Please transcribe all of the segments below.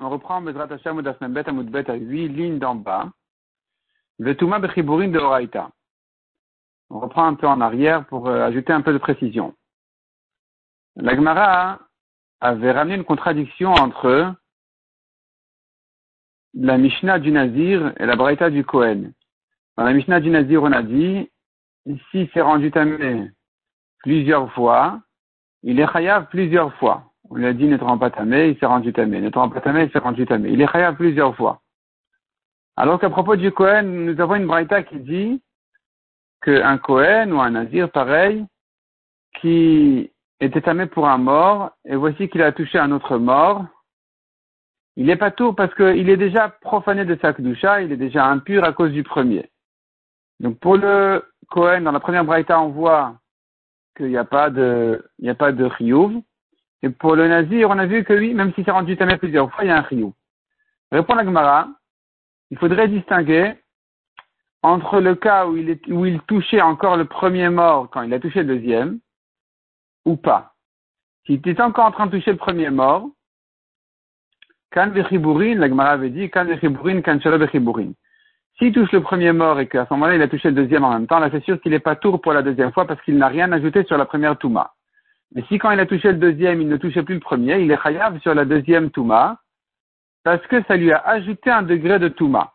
on reprend Bezrat Hashem Bet Amud Bet à 8 lignes d'en bas. Bechiburin de Horaïta. On reprend un peu en arrière pour euh, ajouter un peu de précision. La Gemara avait ramené une contradiction entre la Mishnah du Nazir et la Braïta du Kohen. Dans la Mishnah du Nazir, on a dit, si c'est rendu tamé plusieurs fois, il est chayav plusieurs fois. On lui a dit ne te rends pas tamé, il s'est rendu tamé. Ne te rends pas tamé, il s'est rendu tamé. Il est chayav plusieurs fois. Alors qu'à propos du Kohen, nous avons une braïta qui dit qu'un Kohen ou un Nazir pareil, qui était tamé pour un mort, et voici qu'il a touché un autre mort, il n'est pas tout parce qu'il est déjà profané de sa kedusha, il est déjà impur à cause du premier. Donc pour le Kohen, dans la première braïta, on voit qu'il n'y a pas de, il. Et pour le nazir, on a vu que oui, même si c'est rendu tamé plusieurs fois, il y a un riyuv. Répond la Gemara, il faudrait distinguer entre le cas où il, est, où il touchait encore le premier mort quand il a touché le deuxième, ou pas. S'il était encore en train de toucher le premier mort, kan la Gemara avait dit, kan vechiburin, kan S'il touche le premier mort et qu'à ce moment-là il a touché le deuxième en même temps, là c'est sûr qu'il n'est pas tour pour la deuxième fois parce qu'il n'a rien ajouté sur la première touma. Mais si quand il a touché le deuxième, il ne touchait plus le premier, il est chayav sur la deuxième touma parce que ça lui a ajouté un degré de touma.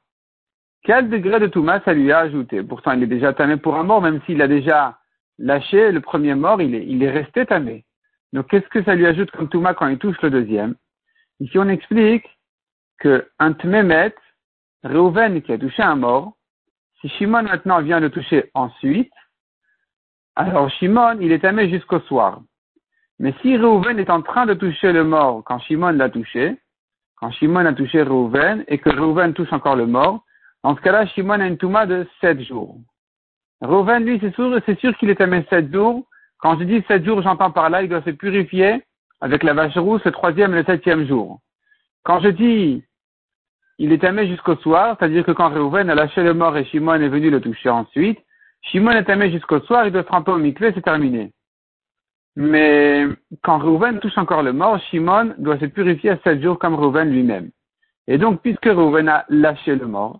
Quel degré de touma ça lui a ajouté? Pourtant, il est déjà tamé pour un mort, même s'il a déjà lâché le premier mort, il est, resté tamé. Donc, qu'est-ce que ça lui ajoute comme touma quand il touche le deuxième? Ici, on explique que un tmemet, Reuven qui a touché un mort, si Shimon maintenant vient le toucher ensuite, alors Shimon, il est tamé jusqu'au soir. Mais si Reuven est en train de toucher le mort quand Shimon l'a touché, quand Shimon a touché Reuven et que Reuven touche encore le mort, dans ce cas-là, Shimon a une touma de sept jours. Reuven, lui, c'est sûr, c'est sûr qu'il est tamé sept jours. Quand je dis sept jours, j'entends par là, il doit se purifier avec la vache rousse le troisième et le septième jour. Quand je dis il est tamé jusqu'au soir, c'est-à-dire que quand Reuven a lâché le mort et Shimon est venu le toucher ensuite, Shimon est tamé jusqu'au soir, il doit se tremper au mikvé, c'est terminé. Mais quand Reuven touche encore le mort, Shimon doit se purifier à sept jours comme Reuven lui-même. Et donc, puisque Reuven a lâché le mort,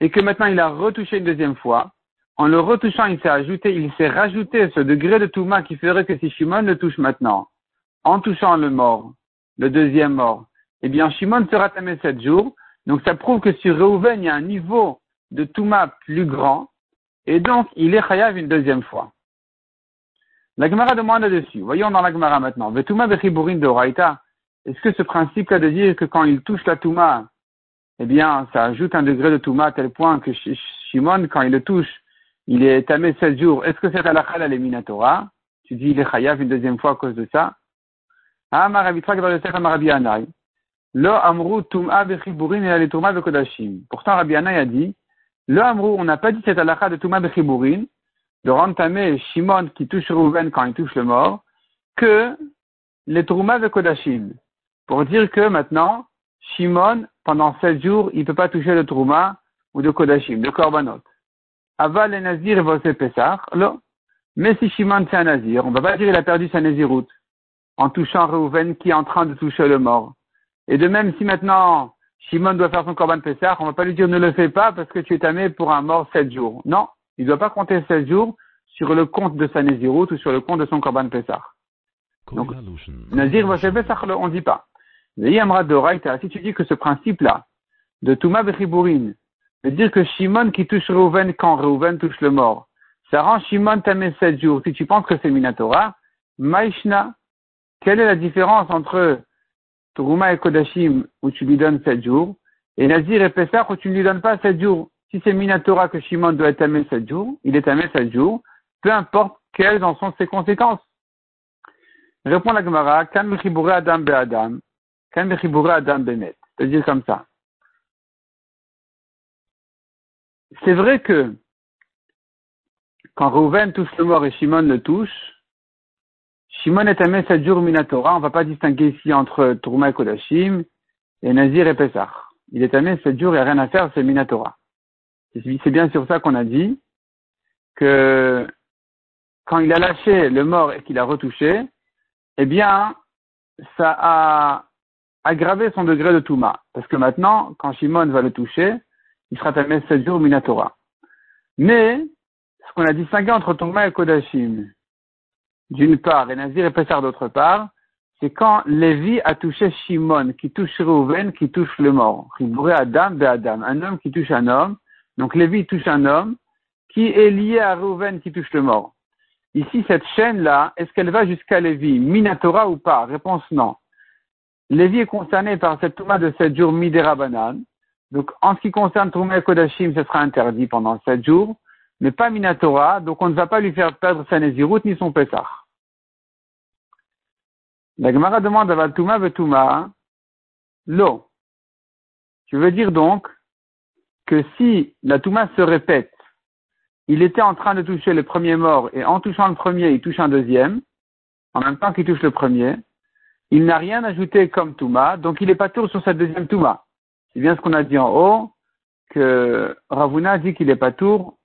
et que maintenant il a retouché une deuxième fois, en le retouchant, il s'est ajouté, il s'est rajouté ce degré de touma qui ferait que si Shimon le touche maintenant, en touchant le mort, le deuxième mort, eh bien, Shimon sera tamé sept jours. Donc, ça prouve que sur Reuven, il y a un niveau de touma plus grand, et donc, il est chayav une deuxième fois. La Gemara demande là-dessus. Voyons dans la Gemara maintenant. Vetuma bechiburin de. Est-ce que ce principe-là de dire que quand il touche la touma, eh bien, ça ajoute un degré de touma à tel point que Shimon, quand il le touche, il est tamé sept jours. Est-ce que c'est à la l'éliminatora Tu dis il est chayav une deuxième fois à cause de ça? Ah, Lo amru tum'a bechiburin et bekodashim. Pourtant, Rabbi Anay a dit, le amru, on n'a pas dit cette halakha de touma bechiburin, de rentamer Shimon qui touche Rouven quand il touche le mort, que les Trouma de Kodashim. Pour dire que maintenant, Shimon, pendant sept jours, il ne peut pas toucher le Trouma ou de Kodashim, de Korbanot. Aval les Nazir et là. Mais si Shimon c'est un Nazir, on ne va pas dire qu'il a perdu sa Naziroute en touchant Reuven qui est en train de toucher le mort. Et de même, si maintenant Shimon doit faire son Korban Pesach, on ne va pas lui dire ne le fais pas parce que tu es tamé pour un mort sept jours. Non, il ne doit pas compter 16 jours sur le compte de sa Nézirut ou sur le compte de son Korban Pessah. Donc, Nazir Pesach, on ne dit pas. Si tu dis que ce principe-là, de Touma Bechibourin, de dire que Shimon qui touche Reuven quand Reuven touche le mort, ça rend Shimon tamé 7 jours. Si tu penses que c'est Minatora, Maishna, quelle est la différence entre Touma et Kodashim où tu lui donnes 7 jours et Nazir et Pessah où tu ne lui donnes pas 7 jours? Si c'est Minatora que Shimon doit être tamé sept jours, il est tamé sept jours, peu importe quelles en sont ses conséquences. Répond la Gemara, Kan Adam be Adam, Kan Adam bemet. C'est-à-dire comme ça. C'est vrai que quand Reuven touche le mort et Shimon le touche, Shimon est tamé sept jours Minatora, on ne va pas distinguer ici entre Tourma et Kodashim et Nazir et Pesach. Il est tamé sept jours, il n'y a rien à faire, c'est Minatora. C'est bien sur ça qu'on a dit que quand il a lâché le mort et qu'il a retouché, eh bien, ça a aggravé son degré de Touma. Parce que maintenant, quand Shimon va le toucher, il sera tamé 7 jours Minatora. Mais, ce qu'on a distingué entre Touma et Kodashim, d'une part, et Nazir et Pessar d'autre part, c'est quand Lévi a touché Shimon, qui touche Reuven, qui touche le mort. Adam, Adam. Un homme qui touche un homme. Donc Lévi touche un homme qui est lié à Reuven qui touche le mort. Ici, cette chaîne-là, est-ce qu'elle va jusqu'à Lévi, Minatora ou pas? Réponse non. Lévi est concerné par cette Touma de 7 jours Midera Banan. Donc, en ce qui concerne Touma Kodashim, ce sera interdit pendant 7 jours, mais pas Minatora, donc on ne va pas lui faire perdre sa Nézirut ni son Pessah. La Gemara demande à Touma Vetuma, l'eau. Tu veux dire donc si la Touma se répète il était en train de toucher le premier mort et en touchant le premier, il touche un deuxième, en même temps qu'il touche le premier, il n'a rien ajouté comme Touma, donc il n'est pas tour sur cette deuxième Touma. C'est bien ce qu'on a dit en haut, que Ravuna dit qu'il n'est pas tour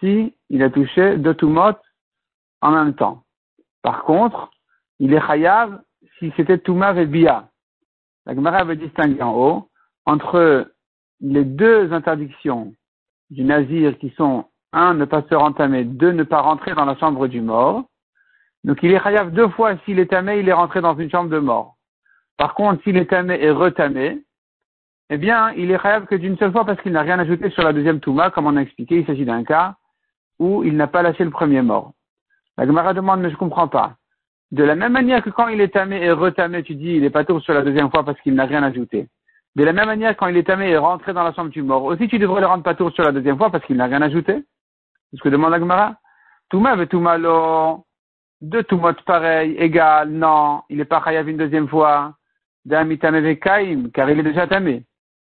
si il a touché deux Toumot en même temps. Par contre, il est Chayav si c'était Touma et Bia. La Gemara avait distingué en haut entre les deux interdictions du Nazir qui sont un, ne pas se rentamer. Deux, ne pas rentrer dans la chambre du mort. Donc il est chayav deux fois s'il est tamé, il est rentré dans une chambre de mort. Par contre, s'il est tamé et retamé, eh bien, il est chayav que d'une seule fois parce qu'il n'a rien ajouté sur la deuxième touma, comme on a expliqué, il s'agit d'un cas où il n'a pas lâché le premier mort. La Gemara demande, mais je comprends pas. De la même manière que quand il est tamé et retamé, tu dis, il est pas tour sur la deuxième fois parce qu'il n'a rien ajouté. De la même manière, quand il est tamé et rentré dans la chambre du mort, aussi tu devrais le rendre pas tour sur la deuxième fois parce qu'il n'a rien ajouté. C'est ce que demande la Gemara. Touma veut Toumalo. Deux Toumot pareil, égal, non, il n'est pas chayav une deuxième fois. D'amitame vekaim, car il est déjà tamé.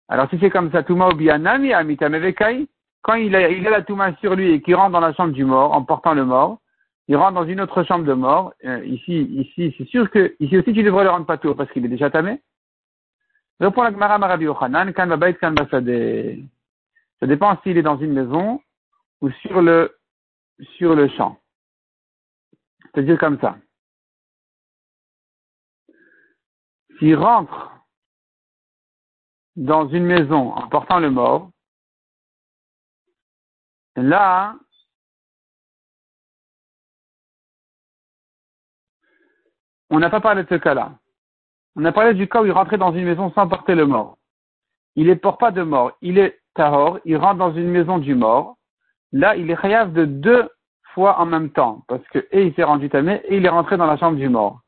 Alors si c'est comme ça, Touma ou bianami amitame vekaim, quand il a, il a la Touma sur lui et qu'il rentre dans la chambre du mort en portant le mort, il rentre dans une autre chambre de mort. Euh, ici, ici, c'est sûr que ici aussi tu devrais le rendre pas tour parce qu'il est déjà tamé. Répond la Gemara Marabi Ochanan, kan kan. Ça dépend s'il est dans une maison ou sur le, sur le champ. C'est-à-dire comme ça. S'il rentre dans une maison en portant le mort, là, on n'a pas parlé de ce cas-là. On a parlé du cas où il rentrait dans une maison sans porter le mort. Il ne porte pas de mort. Il est tahor, il rentre dans une maison du mort. Là, il est chayav de deux fois en même temps, parce que et il s'est rendu tamé et il est rentré dans la chambre du mort.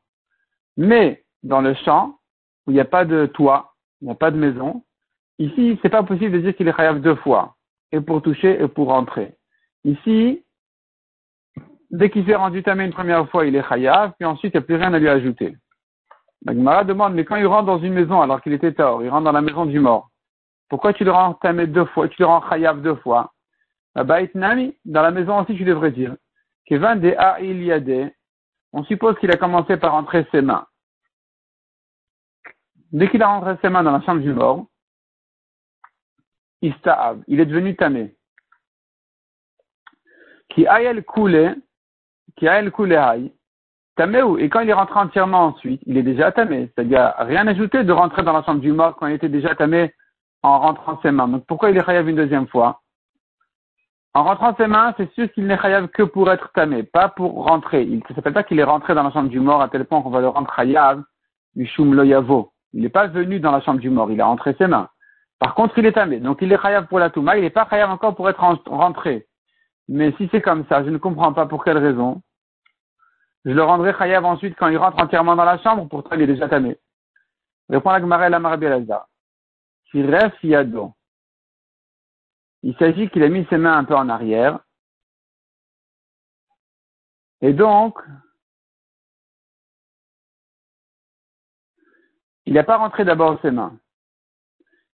Mais dans le champ, où il n'y a pas de toit, il n'y a pas de maison, ici, c'est pas possible de dire qu'il est chayav deux fois, et pour toucher et pour rentrer. Ici, dès qu'il s'est rendu tamé une première fois, il est chayav, puis ensuite, il n'y a plus rien à lui ajouter. La Gemara demande, mais quand il rentre dans une maison alors qu'il était tort, il rentre dans la maison du mort, pourquoi tu le rends tamé deux fois, tu le rends chayav deux fois? Dans la maison aussi, tu devrais dire. Kevin de A'il on suppose qu'il a commencé par rentrer ses mains. Dès qu'il a rentré ses mains dans la chambre du mort, il est devenu tamé. Qui aïel coulé, qui aïel coulé tamé et quand il est rentré entièrement ensuite, il est déjà tamé. C'est-à-dire, rien ajouté de rentrer dans la chambre du mort quand il était déjà tamé en rentrant ses mains. Donc pourquoi il est chayav une deuxième fois? En rentrant ses mains, c'est sûr qu'il n'est chayav que pour être tamé, pas pour rentrer. Il ne s'appelle pas qu'il est rentré dans la chambre du mort à tel point qu'on va le rendre chayav du shum loyavo. Il n'est pas venu dans la chambre du mort, il a rentré ses mains. Par contre, il est tamé. Donc il est chayav pour la touma, il n'est pas chayav encore pour être rentré. Mais si c'est comme ça, je ne comprends pas pour quelle raison. Je le rendrai chayav ensuite quand il rentre entièrement dans la chambre, pourtant il est déjà tamé. Répond la Gemara la Marabi. Il s'agit qu'il a mis ses mains un peu en arrière. Et donc, il n'a pas rentré d'abord ses mains.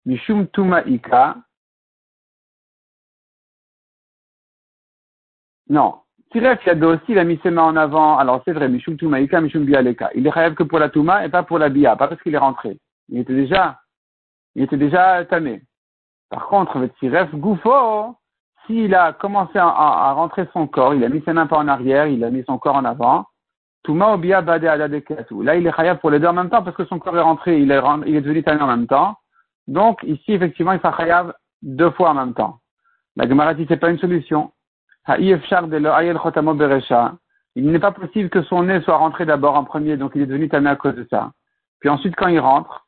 Mishum Tuma Ika. Non. Tiref Yado aussi, il a mis ses mains en avant. Alors c'est vrai, Mishum Tuma Ika, Mishum Bialeka. Il est rêve que pour la Tuma et pas pour la Bia, pas parce qu'il est rentré. Il était déjà, il était déjà tamé. Par contre, Siref Goufo, s'il a commencé à, rentrer son corps, il a mis ses mains pas en arrière, il a mis son corps en avant, Touma Obia Bade Là, il est chayav pour les deux en même temps parce que son corps est rentré, il est, il est devenu tamé en même temps. Donc, ici, effectivement, il sera chayav deux fois en même temps. La Gemara dit c'est pas une solution. Il n'est pas possible que son nez soit rentré d'abord en premier, donc il est devenu tamé à cause de ça. Puis ensuite, quand il rentre,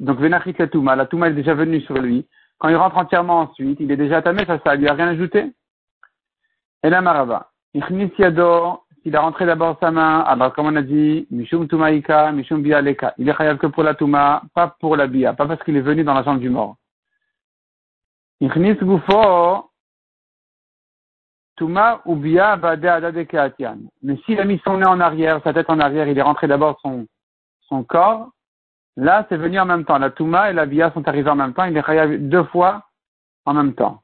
donc Venachit la Touma, la Touma est déjà venue sur lui. Quand il rentre entièrement ensuite, il est déjà tamé, ça, ça lui a rien ajouté. Et la Marava. s'il a rentré d'abord sa main, alors comme on a dit, Mishum Tumaika, Mishum Bialeka. Il est chayav que pour la Touma, pas pour la Bia, pas parce qu'il est venu dans la chambre du mort. Ichnis Touma ou Bia Mais s'il a mis son nez en arrière, sa tête en arrière, il est rentré d'abord son, son corps, là, c'est venu en même temps. La Touma et la Bia sont arrivés en même temps, il est chayav deux fois en même temps.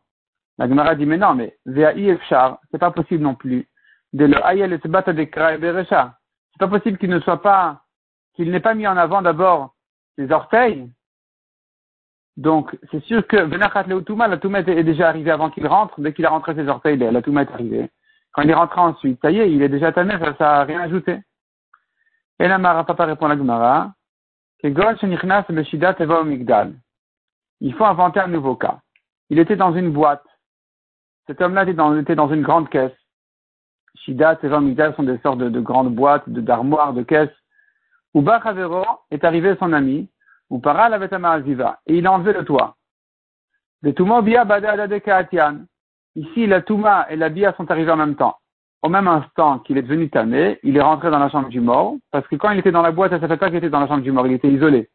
La Gemara dit, mais non, mais VAI Efchar, c'est pas possible non plus. De le Ayel et de. C'est pas possible qu'il ne soit pas, qu'il n'ait pas mis en avant d'abord ses orteils. Donc, c'est sûr que Venachat Leutuma, la Touma est déjà arrivée avant qu'il rentre. Dès qu'il a rentré ses orteils, la Touma est arrivée. Quand il est rentré ensuite, ça y est, il est déjà tanné, ça, ça a rien ajouté. Et la Mara Papa répond à la Gemara, Il faut inventer un nouveau cas. Il était dans une boîte. Cet homme-là était dans, était dans une grande caisse. Shida, ces gens sont des sortes de, grandes boîtes, de d'armoires, de caisses. Uba Chavero est arrivé son ami, ou para la et il a enlevé le toit. Ici, la Touma et la Bia sont arrivés en même temps. Au même instant qu'il est devenu tamé, il est rentré dans la chambre du mort, parce que quand il était dans la boîte, ça ne fait pas qu'il était dans la chambre du mort, il était isolé.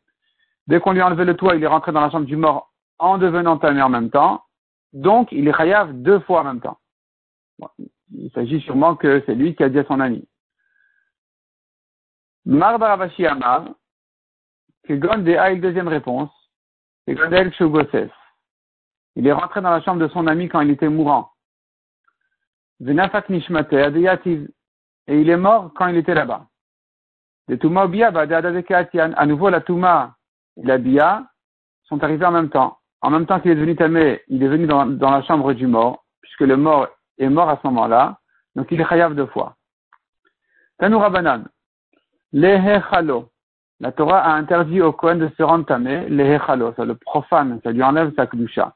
Dès qu'on lui a enlevé le toit, il est rentré dans la chambre du mort en devenant tamé en même temps, donc, il est chayav deux fois en même temps. il s'agit sûrement que c'est lui qui a dit à son ami. Mar Baravashi Amar, que Gonde a une deuxième réponse. Il est rentré dans la chambre de son ami quand il était mourant. Et il est mort quand il était là-bas. De À nouveau, la Touma et la Bia sont arrivés en même temps en même temps qu'il est devenu tamé, il est venu dans, la chambre du mort, puisque le mort est mort à ce moment-là, donc il est chayav deux fois. Tanoura Banan, hechalo. La Torah a interdit au Kohen de se rendre tamé, hechalo, ça le profane, ça lui enlève sa kdusha.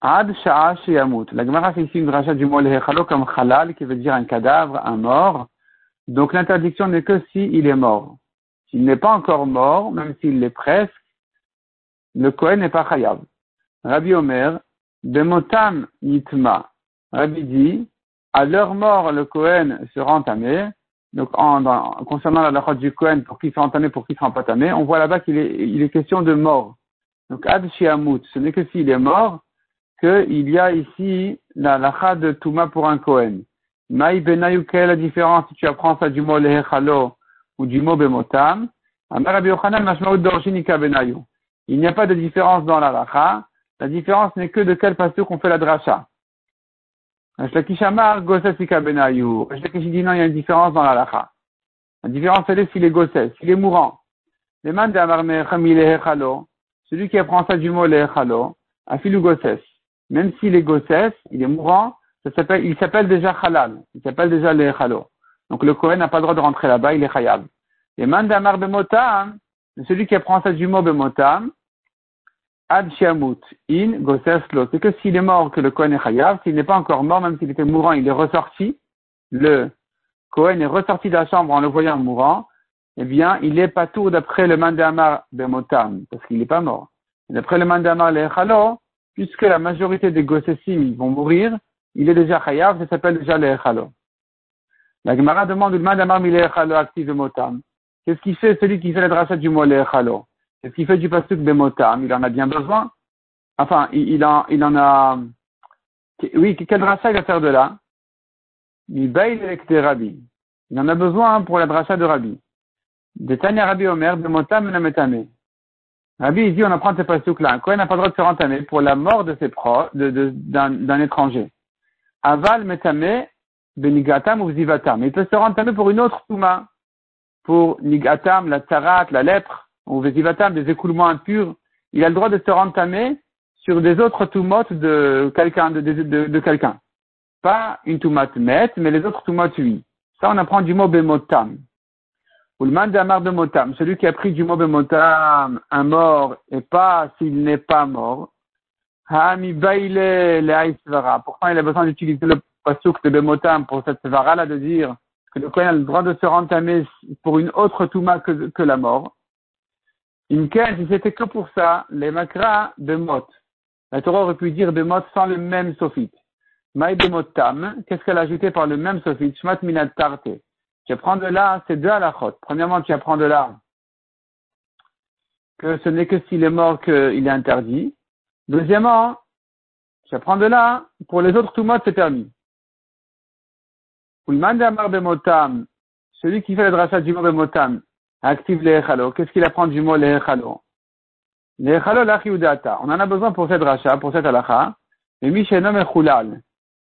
Ad sha'a sheyamut. La Gemara fait ici une rachat du mot hechalo comme halal, qui veut dire un cadavre, un mort. Donc l'interdiction n'est que s'il il est mort. S'il n'est pas encore mort, même s'il l'est presque, le Kohen n'est pas chayav. Rabbi Omer, Bemotam Yitma. Rabbi dit, à leur mort, le Kohen sera entamé. Donc, en, concernant la lachot du Kohen, pour qu'il soit entamé, pour soit pas entamé, on voit là-bas qu'il est, il est question de mort. Donc, Ad Shiamut, ce n'est que s'il est mort qu'il y a ici la lacha de Touma pour un Kohen. Maï Benayou, quelle est la différence si tu apprends ça du mot Lehechalo ou du mot Bemotam? Il n'y a pas de différence dans la lacha. La différence n'est que de quel pasteur qu'on fait la dracha. Ashlakishamar, Gosesika Benayou. Ashlakish dit non, il y a une différence dans la lacha. La différence, elle est s'il est gosses, s'il est mourant. Le man de celui qui apprend ça du mot lehechalo, afilu gosses. Même s'il est gosses, il est mourant, il s'appelle déjà halal. Il s'appelle déjà lehechalo. Donc le Kohen n'a pas le droit de rentrer là-bas, il est chayab. Le man de celui qui apprend ça du mot bemotam, ad in goseslo. C'est que s'il est mort que le Kohen est chayav, s'il n'est pas encore mort, même s'il était mourant, il est ressorti, le Kohen est ressorti de la chambre en le voyant mourant, eh bien, il est pas tout d'après le mandamar bemotam, parce qu'il n'est pas mort. D'après le mandamar lechalo, puisque la majorité des gossesim vont mourir, il est déjà chayav, ça s'appelle déjà lechalo. La Gemara demande le mandamar milechalo active motam. Qu'est-ce qu'il fait celui qui fait la dracha du mot Qu'est-ce qu'il fait du pasuk Bemotam Il en a bien besoin. Enfin, il, en, il en a. Oui, quel dracha il va faire de là? Il. Il en a besoin pour la dracha de Rabbi. De Tanya Rabbi Omer, Bemotam. Rabbi, il dit, on apprend ces pasuk là. Quoi, il n'a pas le droit de se rentamer pour la mort de ses proches, d'un étranger. Aval Metame, Benigatam ou Zivatam. Il peut se rentamer pour une autre Touma pour Nigatam, la Tsarat, la lèpre, ou des écoulements impurs, il a le droit de se rentamer sur des autres toumotes de quelqu'un, de, de, de, quelqu'un. Pas une toumate met, mais les autres toumotes, oui. Ça, on apprend du mot bemotam. Ou le mandamar bemotam, celui qui a pris du mot bemotam, un mort, et pas s'il n'est pas mort. Hami baile le Pourtant, il a besoin d'utiliser le pasuk de bemotam pour cette svara là de dire que le Kohen a le droit de se rentamer pour une autre touma que la mort. Imken, si c'était que pour ça, les makra de mot. La Torah aurait pu dire de mot sans le même sophite. Maï de tam, qu'est-ce qu'elle a ajouté par le même sophite? Shmat minat tarte. Tu apprends de là, c'est deux à la chôte. Premièrement, tu apprends de là que ce n'est que s'il est mort qu'il est interdit. Deuxièmement, tu apprends de là, pour les autres tout c'est permis. Bemotam, celui qui fait le drachat du mot Bemotam, active les Qu'est-ce qu'il apprend du mot les Echalo? Les On en a besoin pour cette rachat, pour cette halakha. Mais Mechulal.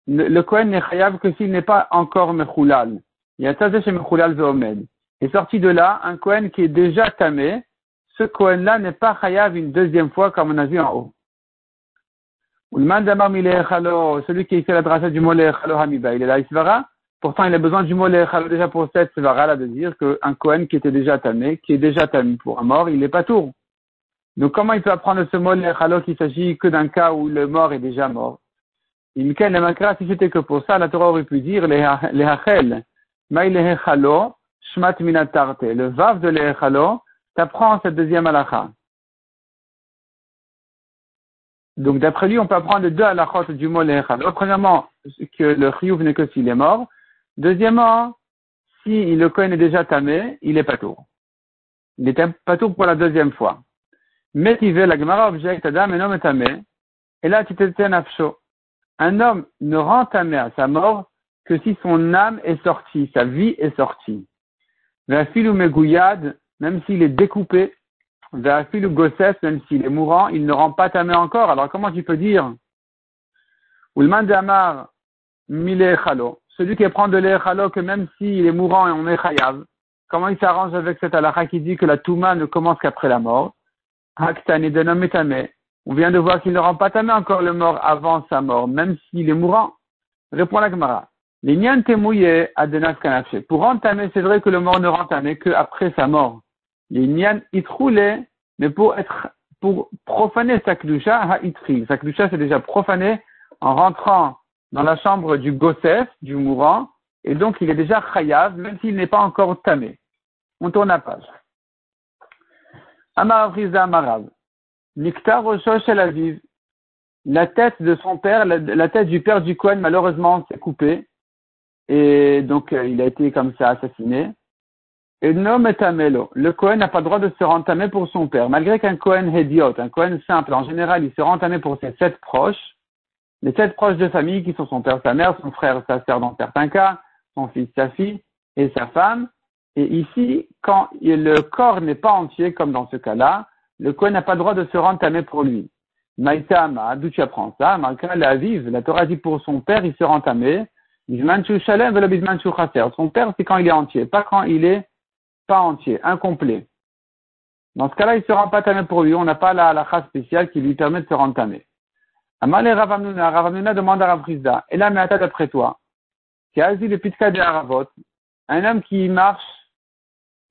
Le Kohen n'est chayav que s'il n'est pas encore Mechulal. Il y a Tazé chez Mechulal Veomed. Et sorti de là, un Kohen qui est déjà tamé, ce Kohen-là n'est pas chayav une deuxième fois comme on a vu en haut. Celui qui fait la dracha du mot Lechalo Hamiba, il est là, il se verra. Pourtant, il a besoin du mot déjà pour cette svara de dire qu'un Kohen qui était déjà tamé, qui est déjà tamé pour un mort, il n'est pas tour. Donc, comment il peut apprendre ce mot Lechalo qu'il s'agit que d'un cas où le mort est déjà mort? Il si c'était que pour ça, la Torah aurait pu dire les hachel, maï shmat minatarte. Le vav de lehechalo, t'apprends cette deuxième halakha. Donc, d'après lui, on peut apprendre deux halakhot du mot lehechalo. Premièrement, que le chiyuv n'est que s'il est mort. Deuxièmement, si le Kohen est déjà tamé, il est pas tour. Il est pas tour pour la deuxième fois. Mais il veut la Gemara objecte Adam et non tamé. Et là, tu t'étais nafsho. Un homme ne rend tamé à sa mort que si son âme est sortie, sa vie est sortie. Ve'afilu megouyad, même s'il est découpé, Ve'afilu gosses, même s'il est mourant, il ne rend pas tamé encore. Alors comment tu peux dire? Ulman damar mile chalo celui qui prend de l'Echalo, que même s'il est mourant et on est chayav, comment il s'arrange avec cette halakha qui dit que la Touma ne commence qu'après la mort? On vient de voir qu'il ne rend pas tamé encore le mort avant sa mort, même s'il est mourant. Répond la Gemara. Pour entamer, c'est vrai que le mort ne rend tamé qu'après sa mort. Les nyan itroule, mais pour profaner sa kdusha, ha itri. Sa kdusha, c'est déjà profané en rentrant dans la chambre du Gossef, du mourant, et donc il est déjà chayav, même s'il n'est pas encore tamé. On tourne la page. Amar Amarav. Niktar El Aviv. La tête de son père, la, tête du père du Kohen, malheureusement, s'est coupée. Et donc, euh, il a été comme ça assassiné. Et nom est Le Kohen n'a pas le droit de se rentamer pour son père. Malgré qu'un Kohen idiot, un Kohen simple, en général, il se rentamait pour ses sept proches, les sept proches de famille qui sont son père, sa mère, son frère, sa sœur dans certains cas, son fils, sa fille et sa femme. Et ici, quand le corps n'est pas entier, comme dans ce cas-là, le Kohen n'a pas le droit de se rentamer pour lui. Maïtama, d'où tu apprends ça? Malgré la vive, la Torah dit pour son père, il se rentamait. Son père, c'est quand il est entier, pas quand il est pas entier, incomplet. Dans ce cas-là, il se rend pas tamé pour lui. On n'a pas la halakha spéciale qui lui permet de se rentamer. Amalé Ravamnuna, Ravamnuna demande à Ravrizda, et là, attends d'après toi, qui a le pitka de Haravot, un homme qui marche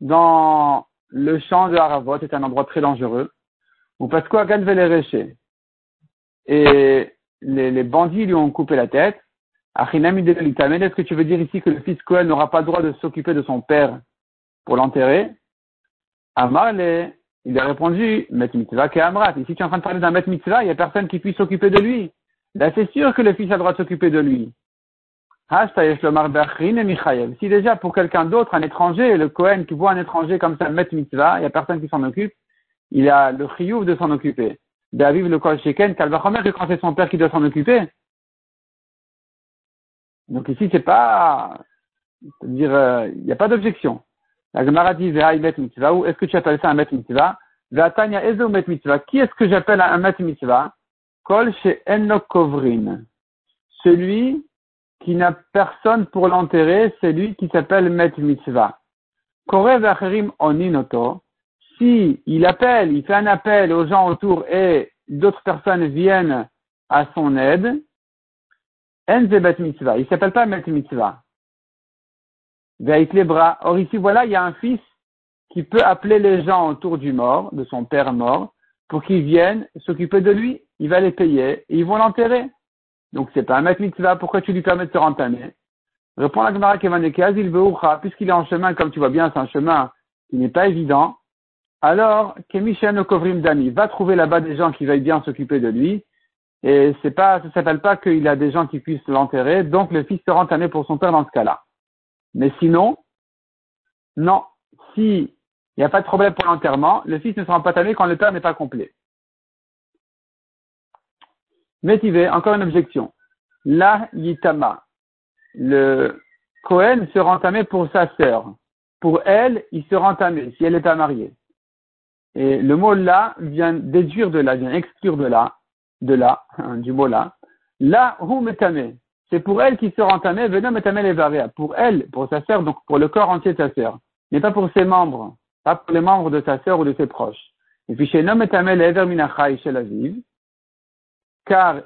dans le champ de Haravot est un endroit très dangereux, ou parce quoi récher et les, les bandits lui ont coupé la tête, est-ce que tu veux dire ici que le fils Kohen n'aura pas le droit de s'occuper de son père pour l'enterrer? Amalé, il a répondu, Met mitzvah amrat. Ici, tu es en train de parler d'un met mitzvah, il n'y a personne qui puisse s'occuper de lui. Là, c'est sûr que le fils a le droit de s'occuper de lui. Si déjà pour quelqu'un d'autre, un étranger, le Cohen qui voit un étranger comme ça, met mitzvah, il n'y a personne qui s'en occupe, il a le chiyuv de s'en occuper. David le Kol Sheken, Kalvachomer, que quand c'est son père qui doit s'en occuper. Donc ici, c'est pas, c'est-à-dire, euh, il n'y a pas d'objection. La Gemara dit mitzvah, ou est-ce que tu appelles ça un met mitzvah? Ve'atanya ezo met mitzvah? Qui est-ce que j'appelle un met mitzvah? Kol chez kovrin. Celui qui n'a personne pour l'enterrer, c'est lui qui s'appelle met mitzvah. Kore ve'acherim oninoto. Si il appelle, il fait un appel aux gens autour et d'autres personnes viennent à son aide, en bet mitzvah. Il s'appelle pas met mitzvah. Les bras. Or ici, voilà, il y a un fils qui peut appeler les gens autour du mort, de son père mort, pour qu'ils viennent s'occuper de lui. Il va les payer et ils vont l'enterrer. Donc c'est pas un mec mitzvah, pourquoi tu lui permets de se rentamer? Répond la Gemara Kevanekaz, il veut puisqu'il est en chemin, comme tu vois bien, c'est un chemin qui n'est pas évident. Alors, Kemishen Kovrim Dami va trouver là-bas des gens qui veuillent bien s'occuper de lui. Et c'est pas, ça s'appelle pas qu'il a des gens qui puissent l'enterrer. Donc le fils sera entamé pour son père dans ce cas-là. Mais sinon, non. Si il n'y a pas de problème pour l'enterrement, le fils ne sera pas entamé quand le père n'est pas complet. Métivé, encore une objection. La yitama. Le Cohen sera entamé pour sa sœur. Pour elle, il sera entamé si elle n'est pas mariée. Et le mot là vient déduire de là, vient exclure de là, de hein, du mot là. Là, hu metame. C'est pour elle qui sera entamé, venom metame levaria. Pour elle, pour sa sœur, donc pour le corps entier de sa sœur. Mais pas pour ses membres. Pas pour les membres de sa sœur ou de ses proches. Et puis chez Nom minachai chez la vive. Car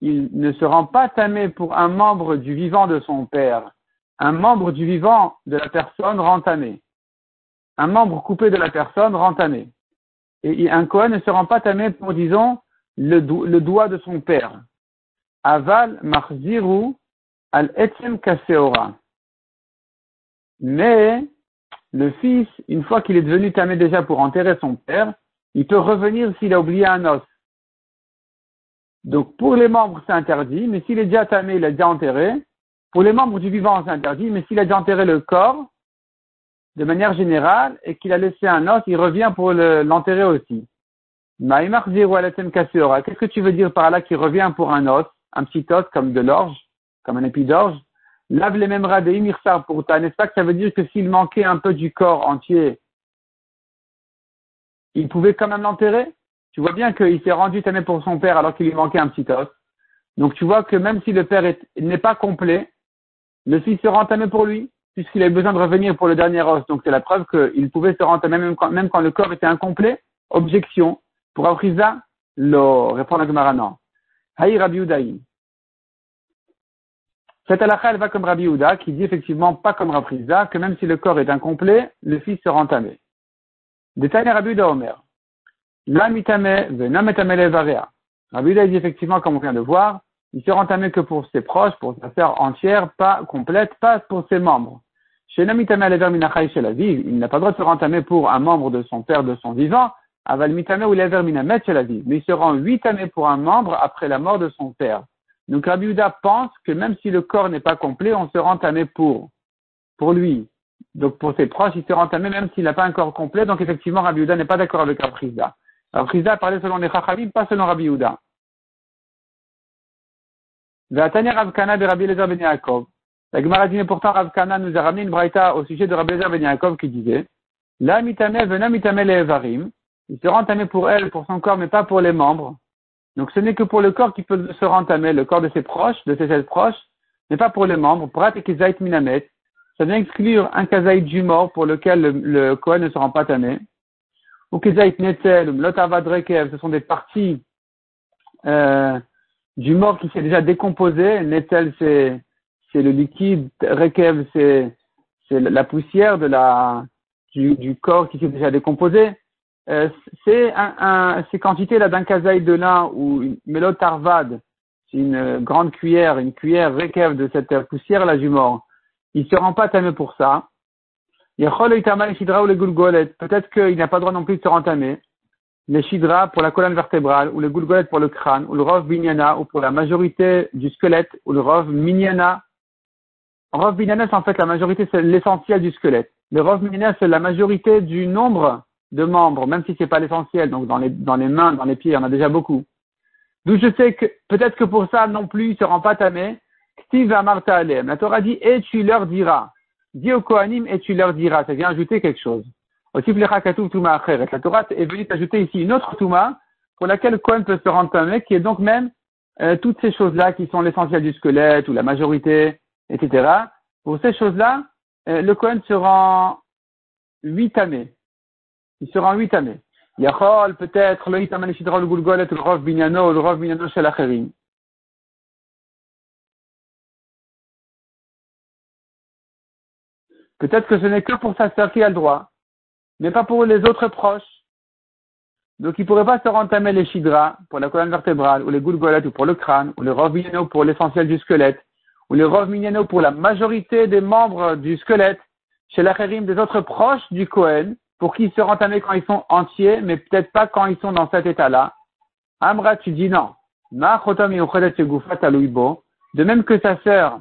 il ne se rend pas tamé pour un membre du vivant de son père. Un membre du vivant de la personne rentamé. Un membre coupé de la personne rentamé. Et un Kohen ne se rend pas tamé pour, disons, le, doigt de son père. Aval marziru al etzem kaseora. Mais le fils, une fois qu'il est devenu tamé déjà pour enterrer son père, il peut revenir s'il a oublié un os. Donc pour les membres, c'est interdit, mais s'il est déjà tamé, il est déjà enterré. Pour les membres du vivant, c'est interdit, mais s'il a déjà enterré le corps, de manière générale, et qu'il a laissé un os, il revient pour l'enterrer aussi. Qu'est-ce que tu veux dire par là qu'il revient pour un os, un petit os comme de l'orge, comme un épi d'orge Lave les mêmes de pour ta, n'est-ce pas que ça veut dire que s'il manquait un peu du corps entier, il pouvait quand même l'enterrer? Tu vois bien qu'il s'est rendu tamé pour son père alors qu'il lui manquait un petit os. Donc tu vois que même si le père n'est pas complet, le fils se rend tamé pour lui puisqu'il a besoin de revenir pour le dernier os. Donc c'est la preuve qu'il pouvait se rendre même même quand le corps était incomplet. Objection. Pour Afriza, lo, répond Gemara, non. Haï Rabbi Udaï. Cette halakha, elle va comme Rabbi Uda, qui dit effectivement pas comme Rabriza, que même si le corps est incomplet, le fils se rend tamé. Détail Rabbi Uda Omer. La mitame, levarea. Rabbi Uda dit effectivement, comme on vient de voir, il se rend tamé que pour ses proches, pour sa sœur entière, pas complète, pas pour ses membres. Chez il n'a pas le droit de se rentamer pour un membre de son père de son vivant, aval mitame ou minamet chez la vie. Mais il se rend huit années pour un membre après la mort de son père. Donc Rabbi pense que même si le corps n'est pas complet, on se rentamé pour, pour lui. Donc pour ses proches, il se rentamé même s'il n'a pas un corps complet. Donc effectivement, Rabbi n'est pas d'accord avec Rabriza. Rabriza parlait selon les Chachamim, pas selon Rabbi Rabbi Lezer ben. La Gemara dit, mais pourtant Rav Kana nous a ramené une braïta au sujet de Rabbi Lezer ben Yaakov qui disait, La mitame vena mitame. Il se rentamer pour elle, pour son corps, mais pas pour les membres. Donc ce n'est que pour le corps qui peut se rentamer, le corps de ses proches, de ses ailes proches, mais pas pour les membres. Prat et minamet. Ça vient exclure un kazaït du mort pour lequel le, le ne se rend pas tamé. Ou kizait netel, ou ce sont des parties, euh, du mort qui s'est déjà décomposé. Netel, c'est c'est le liquide, Rekev, c'est la poussière de la, du, du corps qui s'est déjà décomposé. Euh, c'est un, un, ces quantités là d'un kazaï de lin ou une mélotarvad, c'est une grande cuillère, une cuillère Rekev de cette poussière là du mort. Il se rend pas tamé pour ça. Peut-être qu'il n'a pas le droit non plus de se rentamer. Les shidra pour la colonne vertébrale, ou le gulgolet pour le crâne, ou le rov binyana, ou pour la majorité du squelette, ou le rov minyana Rov Binana, c'est en fait la majorité, c'est l'essentiel du squelette. Le Rov Binana, c'est la majorité du nombre de membres, même si c'est pas l'essentiel. Donc dans les, dans les mains, dans les pieds, il y en a déjà beaucoup. D'où je sais que peut-être que pour ça non plus, il se rend pas tamé. La Torah dit et tu leur diras. Dis au Kohanim et tu leur diras. Ça vient ajouter quelque chose. Aussi La Torah est venue t'ajouter ici une autre Touma pour laquelle Kohen peut se rendre tamé, qui est donc même euh, toutes ces choses-là qui sont l'essentiel du squelette ou la majorité etc. Pour ces choses-là, euh, le Kohen se rend huit années. Il se rend huit années. Yachol, peut-être, le Itaman Shidra, le Gulgolet, le Rov Binyano, le Rov Binyano Shel Acherim. Peut-être que ce n'est que pour sa sœur qui a le droit, mais pas pour les autres proches. Donc il ne pourrait pas se rentamer les chidras pour la colonne vertébrale, ou les goulgolettes, ou pour le crâne, ou les rov pour l'essentiel du squelette, ou les rov pour la majorité des membres du squelette, chez l'achérim des autres proches du Kohen, pour qu'ils se rentamer quand ils sont entiers, mais peut-être pas quand ils sont dans cet état-là. Amra, tu dis non. De même que sa sœur,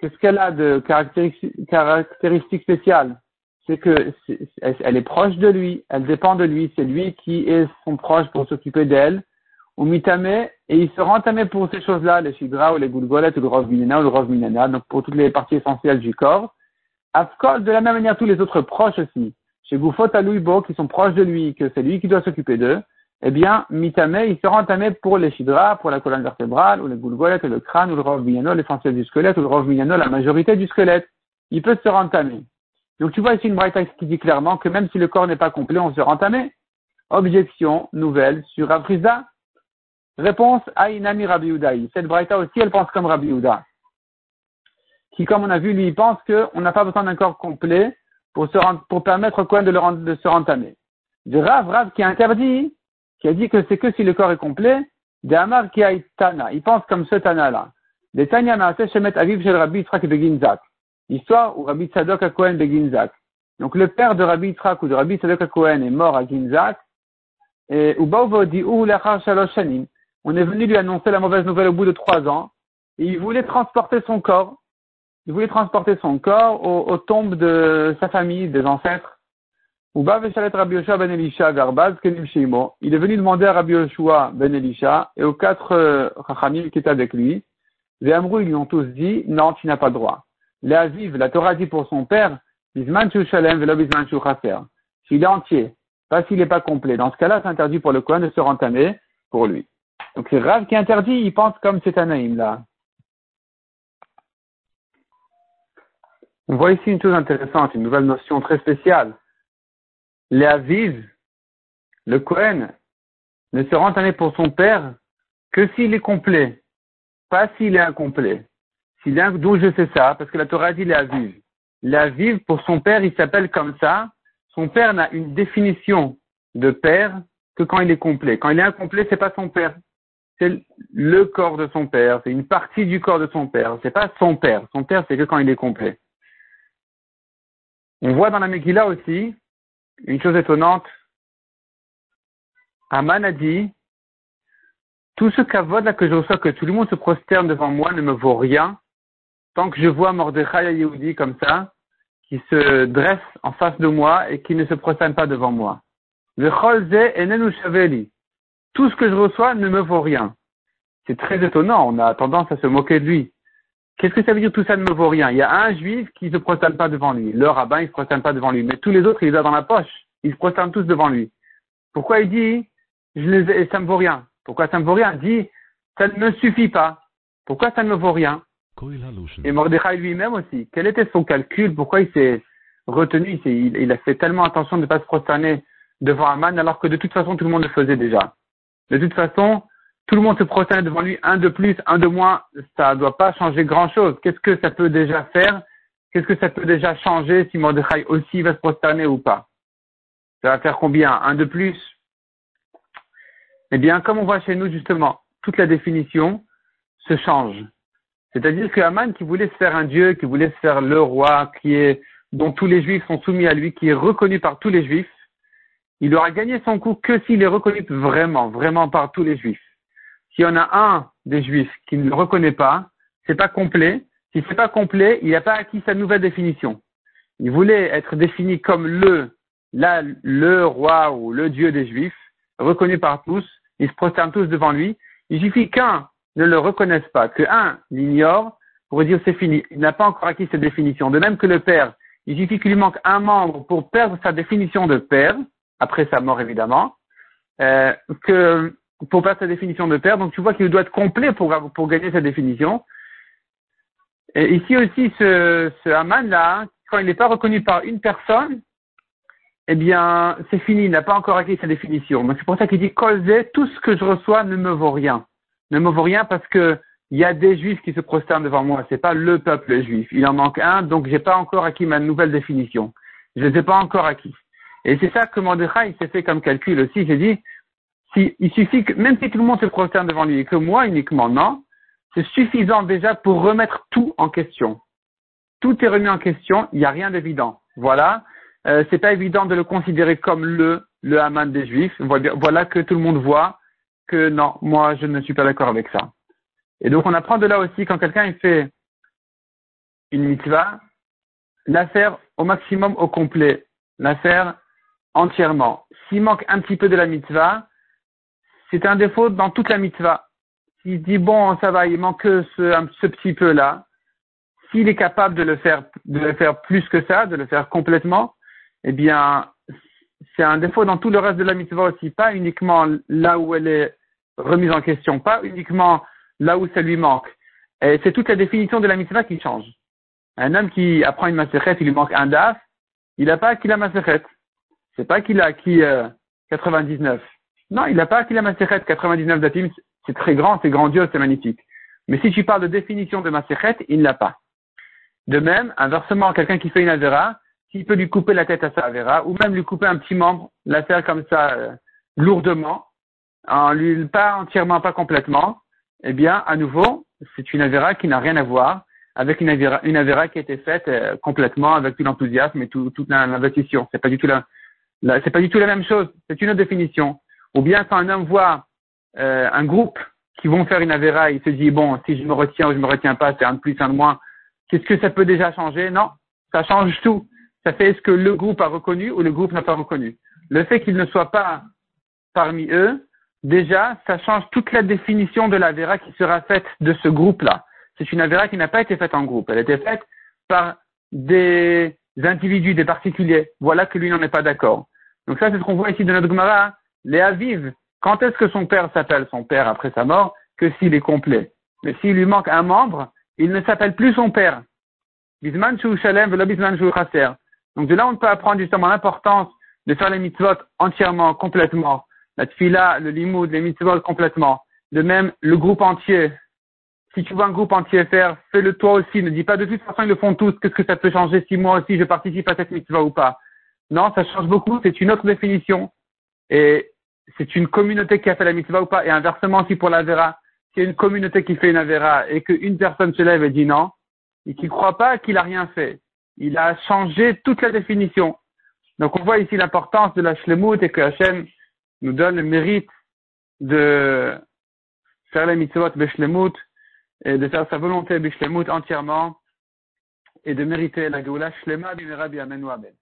qu'est-ce qu'elle a de caractéristiques spéciales C'est que elle est proche de lui, elle dépend de lui, c'est lui qui est son proche pour s'occuper d'elle. Ou mitame, et il se rentamé pour ces choses-là, les shidra ou les goulgolettes ou le rov minena ou le rov minana, donc pour toutes les parties essentielles du corps. Afkol, de la même manière, tous les autres proches aussi. Chez Goufot Alouibo, qui sont proches de lui, que c'est lui qui doit s'occuper d'eux eh bien, mitame, il sera entamé pour les chidras, pour la colonne vertébrale, ou les goulgolettes, le crâne, ou le rov l'essentiel du squelette, ou le rov la majorité du squelette. Il peut se rentamer. Donc tu vois ici une braïta qui dit clairement que même si le corps n'est pas complet, on se rentamer. Objection nouvelle sur Afrizda. Réponse à Inami Rabbi Cette braïta aussi, elle pense comme Rabbi Qui, comme on a vu, lui, pense qu'on n'a pas besoin d'un corps complet pour, se, pour permettre au coin de, de se rentamer. De Rav, Rav qui interdit qui a dit que c'est que si le corps est complet, de Amar qui a Tana. Il pense comme ce Tana-là. De Tanya Maaseh Shemet Aviv Shel Rabbi Yitzhak Beginzak. Histoire où Rabbi Tzadok à Cohen Beginzak. Donc le père de Rabbi Yitzhak ou de Rabbi Tzadok à Cohen est mort à Ginzak. Et On est venu lui annoncer la mauvaise nouvelle au bout de trois ans. Et il voulait transporter son corps. Il voulait transporter son corps aux tombes de sa famille, des ancêtres. Ben il est venu demander à Rabbi Yoshua ben Elisha et aux quatre Chachamim qui étaient avec lui. Les Amrou, ils lui ont tous dit, non, tu n'as pas le droit. Les la Torah dit pour son père, S'il est entier, pas s'il n'est pas complet. Dans ce cas-là, c'est interdit pour le coin de se rentamer pour lui. Donc c'est Rav qui interdit, il pense comme c'est Anaïm là. On voit ici une chose intéressante, une nouvelle notion très spéciale les Aviv, le Kohen, ne se rend pour son père que s'il est complet, pas s'il est incomplet. D'où je sais ça, parce que la Torah dit. Les Aviv, pour son père, il s'appelle comme ça. Son père n'a une définition de père que quand il est complet. Quand il est incomplet, c'est pas son père. C'est le corps de son père. C'est une partie du corps de son père. C'est pas son père. Son père, c'est que quand il est complet. On voit dans la Megillah aussi une chose étonnante. Aman a dit, tout ce kavod là que je reçois, que tout le monde se prosterne devant moi ne me vaut rien, tant que je vois Mordechai Yehudi comme ça, qui se dresse en face de moi et qui ne se prosterne pas devant moi. Tout ce que je reçois ne me vaut rien. C'est très étonnant, on a tendance à se moquer de lui. Qu'est-ce que ça veut dire tout ça ne me vaut rien? Il y a un juif qui ne se prosterne pas devant lui. Le rabbin, il ne se prosterne pas devant lui. Mais tous les autres, il les a dans la poche. Ils se prosternent tous devant lui. Pourquoi il dit, je les ai, ça ne me vaut rien? Pourquoi ça ne me vaut rien? Il dit, ça ne me suffit pas. Pourquoi ça ne me vaut rien? Et Mordechai lui-même aussi. Quel était son calcul? Pourquoi il s'est retenu? Il, il, a fait tellement attention de ne pas se prosterner devant Aman alors que de toute façon tout le monde le faisait déjà. De toute façon, tout le monde se prosterne devant lui, un de plus, un de moins, ça ne doit pas changer grand-chose. Qu'est-ce que ça peut déjà faire? Qu'est-ce que ça peut déjà changer si Mordechai aussi va se prosterner ou pas? Ça va faire combien? Un de plus? Eh bien, comme on voit chez nous, justement, toute la définition se change. C'est-à-dire que Haman, qui voulait se faire un dieu, qui voulait se faire le roi, qui est, dont tous les juifs sont soumis à lui, qui est reconnu par tous les juifs, il aura gagné son coup que s'il est reconnu vraiment, vraiment par tous les juifs. S'il y en a un des juifs qui ne le reconnaît pas, c'est pas complet. Si c'est pas complet, il n'a pas acquis sa nouvelle définition. Il voulait être défini comme le, la, le roi ou le dieu des juifs, reconnu par tous. Ils se prosternent tous devant lui. Il suffit qu'un ne le reconnaisse pas, qu'un l'ignore pour dire c'est fini. Il n'a pas encore acquis cette définition. De même que le père, il suffit qu'il lui manque un membre pour perdre sa définition de père, après sa mort évidemment, euh, que pour faire sa définition de père. Donc tu vois qu'il doit être complet pour, pour gagner sa définition. Et ici aussi, ce, ce Haman-là, quand il n'est pas reconnu par une personne, eh bien, c'est fini, il n'a pas encore acquis sa définition. c'est pour ça qu'il dit, Kolze, tout ce que je reçois ne me vaut rien. Ne me vaut rien parce que il y a des juifs qui se prosternent devant moi, c'est pas le peuple juif. Il en manque un, donc j'ai pas encore acquis ma nouvelle définition. Je ne les ai pas encore acquis. Et c'est ça que Mordechai s'est fait comme calcul aussi. J'ai dit, si, il suffit que, même si tout le monde se prosterne devant lui et que moi uniquement, non, c'est suffisant déjà pour remettre tout en question. Tout est remis en question, il n'y a rien d'évident. Voilà. Euh, c'est pas évident de le considérer comme le, le Haman des Juifs. Voilà que tout le monde voit que non, moi je ne suis pas d'accord avec ça. Et donc on apprend de là aussi quand quelqu'un fait une mitzvah, la faire au maximum au complet, la faire entièrement. S'il manque un petit peu de la mitzvah, c'est un défaut dans toute la mitzvah. S'il dit bon ça va, il manque ce, ce petit peu là, s'il est capable de le faire, de le faire plus que ça, de le faire complètement, eh bien, c'est un défaut dans tout le reste de la mitzvah aussi, pas uniquement là où elle est remise en question, pas uniquement là où ça lui manque. Et c'est toute la définition de la mitzvah qui change. Un homme qui apprend une maserhet, il lui manque un daf, il n'a pas acquis la maserhet. C'est pas qu'il a acquis 99. Non, il n'a pas acquis la maserhet 99 dafim, c'est très grand, c'est grandiose, c'est magnifique. Mais si tu parles de définition de maserhet, il ne l'a pas. De même, inversement, quelqu'un qui fait une avera, s'il peut lui couper la tête à sa avera, ou même lui couper un petit membre, la faire comme ça euh, lourdement, en lui pas entièrement, pas complètement, eh bien, à nouveau, c'est une avera qui n'a rien à voir avec une avera, une qui a été faite euh, complètement avec tout l'enthousiasme et tout, toute l'investition. C'est pas du tout la, c'est pas du tout la même chose. C'est une autre définition. Ou bien quand un homme voit euh, un groupe qui vont faire une avera, il se dit bon, si je me retiens ou je me retiens pas, c'est un de plus, un de moins. Qu'est-ce que ça peut déjà changer? Non, ça change tout. Ça fait est-ce que le groupe a reconnu ou le groupe n'a pas reconnu. Le fait qu'il ne soit pas parmi eux, déjà, ça change toute la définition de la vera qui sera faite de ce groupe-là. C'est une vera qui n'a pas été faite en groupe. Elle a été faite par des individus, des particuliers. Voilà que lui n'en est pas d'accord. Donc ça, c'est ce qu'on voit ici de notre Gemara. Les Aviv, quand est-ce que son père s'appelle son père après sa mort que s'il est complet? Mais s'il lui manque un membre, il ne s'appelle plus son père. Donc de là, on peut apprendre justement l'importance de faire les mitzvot entièrement, complètement. La tfila, le limoud, les mitzvot complètement. De même, le groupe entier. Si tu vois un groupe entier faire, fais-le toi aussi. Ne dis pas de toute façon, ils le font tous. Qu'est-ce que ça peut changer si moi aussi je participe à cette mitzvah ou pas? Non, ça change beaucoup. C'est une autre définition. Et c'est une communauté qui a fait la mitzvah ou pas. Et inversement, si pour la vera, une communauté qui fait une avera et qu'une personne se lève et dit non, et qui ne croit pas qu'il a rien fait, il a changé toute la définition. Donc on voit ici l'importance de la shlemut et que Hachem nous donne le mérite de faire les mitzvot beshlemut et de faire sa volonté beshlemut entièrement et de mériter la geoula shlema bimera bi'amenu amen.